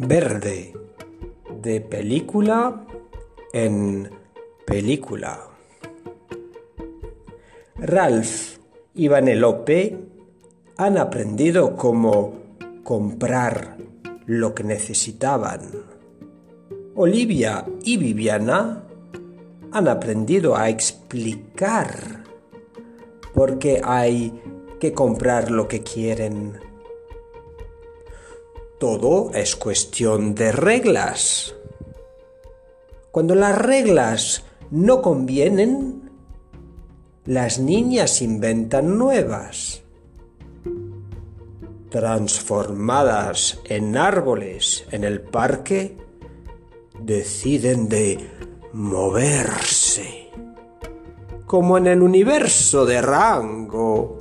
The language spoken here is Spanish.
verde de película en película. Ralph y Vanellope han aprendido cómo comprar lo que necesitaban. Olivia y Viviana han aprendido a explicar por qué hay que comprar lo que quieren. Todo es cuestión de reglas. Cuando las reglas no convienen, las niñas inventan nuevas. Transformadas en árboles en el parque, deciden de moverse, como en el universo de rango